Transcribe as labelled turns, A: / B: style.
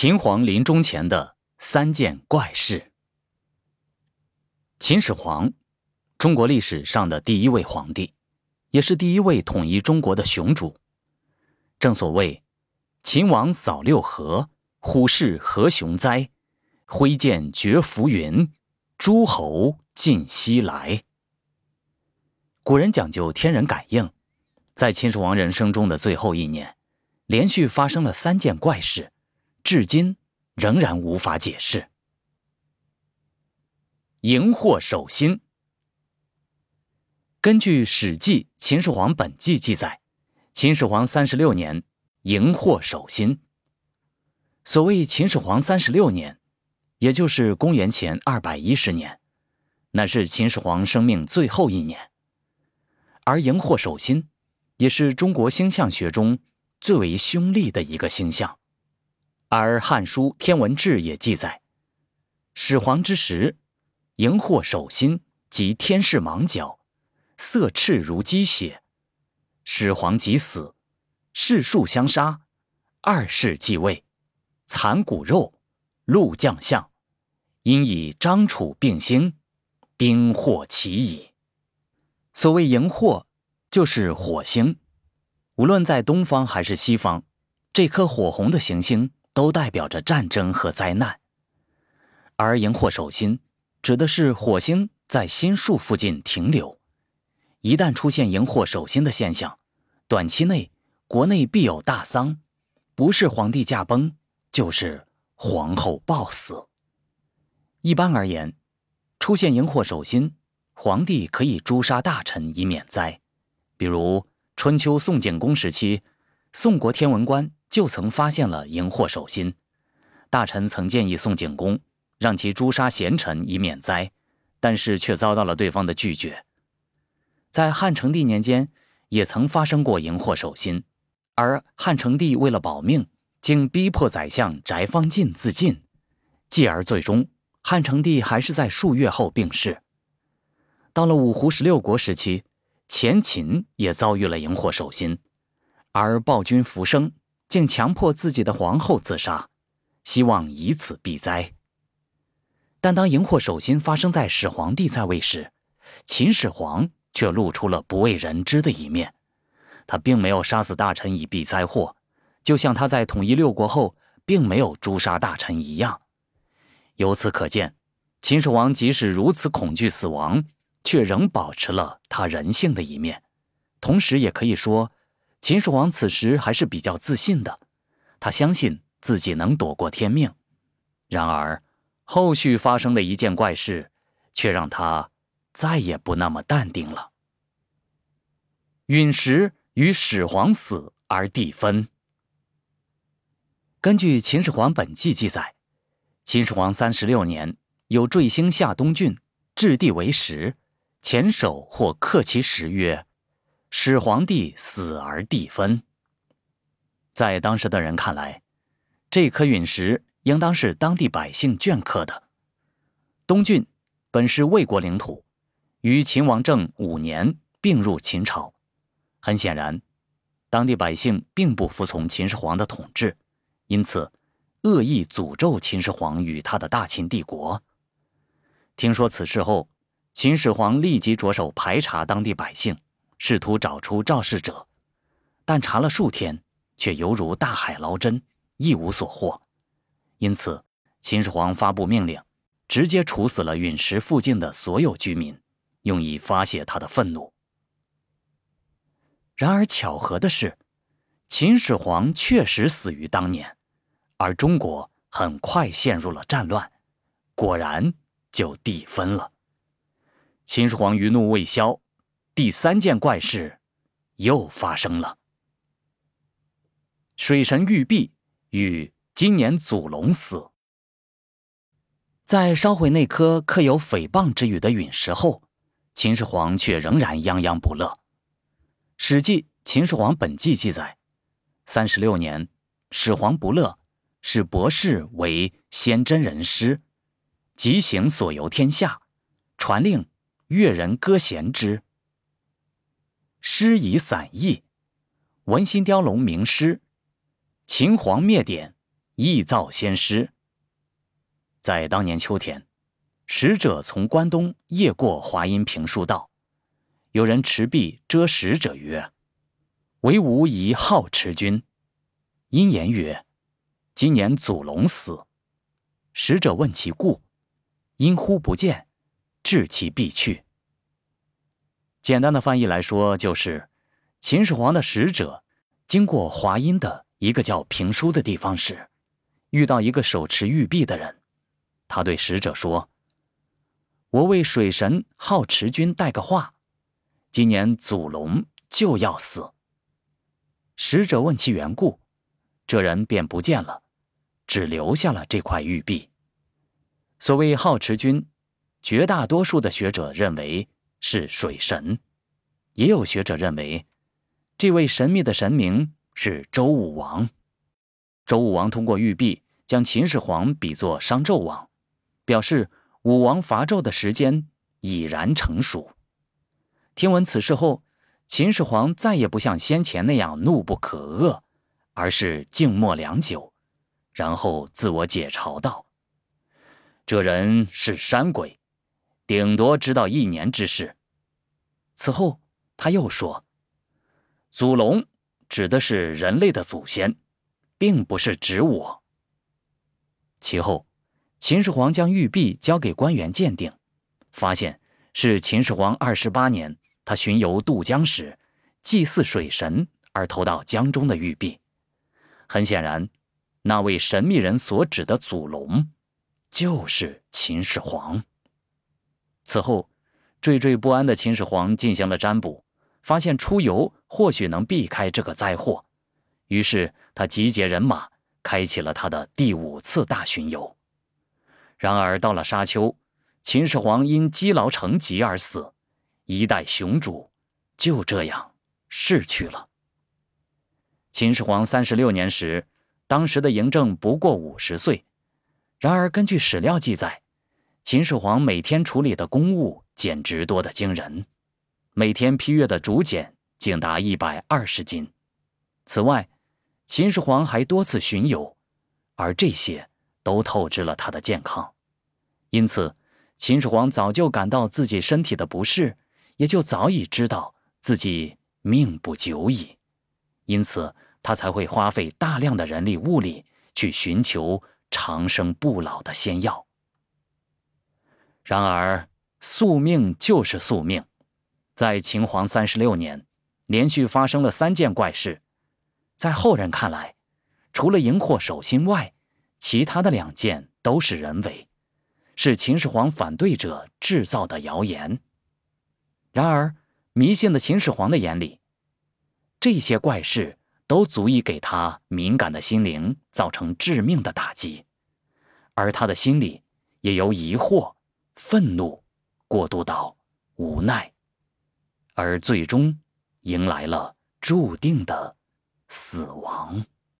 A: 秦皇临终前的三件怪事。秦始皇，中国历史上的第一位皇帝，也是第一位统一中国的雄主。正所谓“秦王扫六合，虎视何雄哉？挥剑绝浮云，诸侯尽西来。”古人讲究天人感应，在秦始皇人生中的最后一年，连续发生了三件怪事。至今仍然无法解释。荧惑守心。根据《史记·秦始皇本纪》记载，秦始皇三十六年，荧惑守心。所谓秦始皇三十六年，也就是公元前二百一十年，那是秦始皇生命最后一年。而荧惑守心，也是中国星象学中最为凶厉的一个星象。而《汉书·天文志》也记载，始皇之时，荧惑守心，即天视盲角，色赤如鸡血。始皇即死，士庶相杀，二世继位，残骨肉，禄将相，因以张楚并兴，兵祸起矣。所谓荧惑，就是火星，无论在东方还是西方，这颗火红的行星。都代表着战争和灾难，而荧惑守心指的是火星在心数附近停留。一旦出现荧惑守心的现象，短期内国内必有大丧，不是皇帝驾崩，就是皇后暴死。一般而言，出现荧惑守心，皇帝可以诛杀大臣以免灾。比如春秋宋景公时期，宋国天文官。就曾发现了荧惑守心，大臣曾建议宋景公让其诛杀贤臣以免灾，但是却遭到了对方的拒绝。在汉成帝年间，也曾发生过荧惑守心，而汉成帝为了保命，竟逼迫宰相翟方进自尽，继而最终汉成帝还是在数月后病逝。到了五胡十六国时期，前秦也遭遇了荧惑守心，而暴君浮生。竟强迫自己的皇后自杀，希望以此避灾。但当荧惑守心发生在始皇帝在位时，秦始皇却露出了不为人知的一面。他并没有杀死大臣以避灾祸，就像他在统一六国后并没有诛杀大臣一样。由此可见，秦始皇即使如此恐惧死亡，却仍保持了他人性的一面。同时，也可以说。秦始皇此时还是比较自信的，他相信自己能躲过天命。然而，后续发生的一件怪事，却让他再也不那么淡定了。陨石与始皇死而地分。根据《秦始皇本纪》记载，秦始皇三十六年，有坠星下东郡，置地为石，前首或刻其石曰。始皇帝死而地分，在当时的人看来，这颗陨石应当是当地百姓镌刻的。东郡本是魏国领土，于秦王政五年并入秦朝。很显然，当地百姓并不服从秦始皇的统治，因此恶意诅咒秦始皇与他的大秦帝国。听说此事后，秦始皇立即着手排查当地百姓。试图找出肇事者，但查了数天，却犹如大海捞针，一无所获。因此，秦始皇发布命令，直接处死了陨石附近的所有居民，用以发泄他的愤怒。然而，巧合的是，秦始皇确实死于当年，而中国很快陷入了战乱，果然就地分了。秦始皇余怒未消。第三件怪事又发生了。水神玉璧与今年祖龙死，在烧毁那颗刻有诽谤之语的陨石后，秦始皇却仍然泱泱不乐。《史记·秦始皇本纪》记载：三十六年，始皇不乐，使博士为先真人师，即行所游天下，传令乐人歌弦之。诗以散佚，文心雕龙名诗。秦皇灭典，臆造先师。在当年秋天，使者从关东夜过华阴平树道，有人持璧遮使者曰：“唯吾以好持君。”因言曰：“今年祖龙死。”使者问其故，因忽不见，置其必去。简单的翻译来说，就是秦始皇的使者经过华阴的一个叫平书的地方时，遇到一个手持玉璧的人。他对使者说：“我为水神好持君带个话，今年祖龙就要死。”使者问其缘故，这人便不见了，只留下了这块玉璧。所谓好持君，绝大多数的学者认为是水神，也有学者认为，这位神秘的神明是周武王。周武王通过玉璧将秦始皇比作商纣王。表示武王伐纣的时间已然成熟。听闻此事后，秦始皇再也不像先前那样怒不可遏，而是静默良久，然后自我解嘲道：“这人是山鬼，顶多知道一年之事。”此后，他又说：“祖龙指的是人类的祖先，并不是指我。”其后。秦始皇将玉璧交给官员鉴定，发现是秦始皇二十八年他巡游渡江时，祭祀水神而投到江中的玉璧。很显然，那位神秘人所指的祖龙，就是秦始皇。此后，惴惴不安的秦始皇进行了占卜，发现出游或许能避开这个灾祸，于是他集结人马，开启了他的第五次大巡游。然而到了沙丘，秦始皇因积劳成疾而死，一代雄主就这样逝去了。秦始皇三十六年时，当时的嬴政不过五十岁。然而根据史料记载，秦始皇每天处理的公务简直多得惊人，每天批阅的竹简竟达一百二十斤。此外，秦始皇还多次巡游，而这些。都透支了他的健康，因此，秦始皇早就感到自己身体的不适，也就早已知道自己命不久矣，因此他才会花费大量的人力物力去寻求长生不老的仙药。然而，宿命就是宿命，在秦皇三十六年，连续发生了三件怪事，在后人看来，除了荧惑守心外，其他的两件都是人为，是秦始皇反对者制造的谣言。然而，迷信的秦始皇的眼里，这些怪事都足以给他敏感的心灵造成致命的打击，而他的心里也由疑惑、愤怒过渡到无奈，而最终迎来了注定的死亡。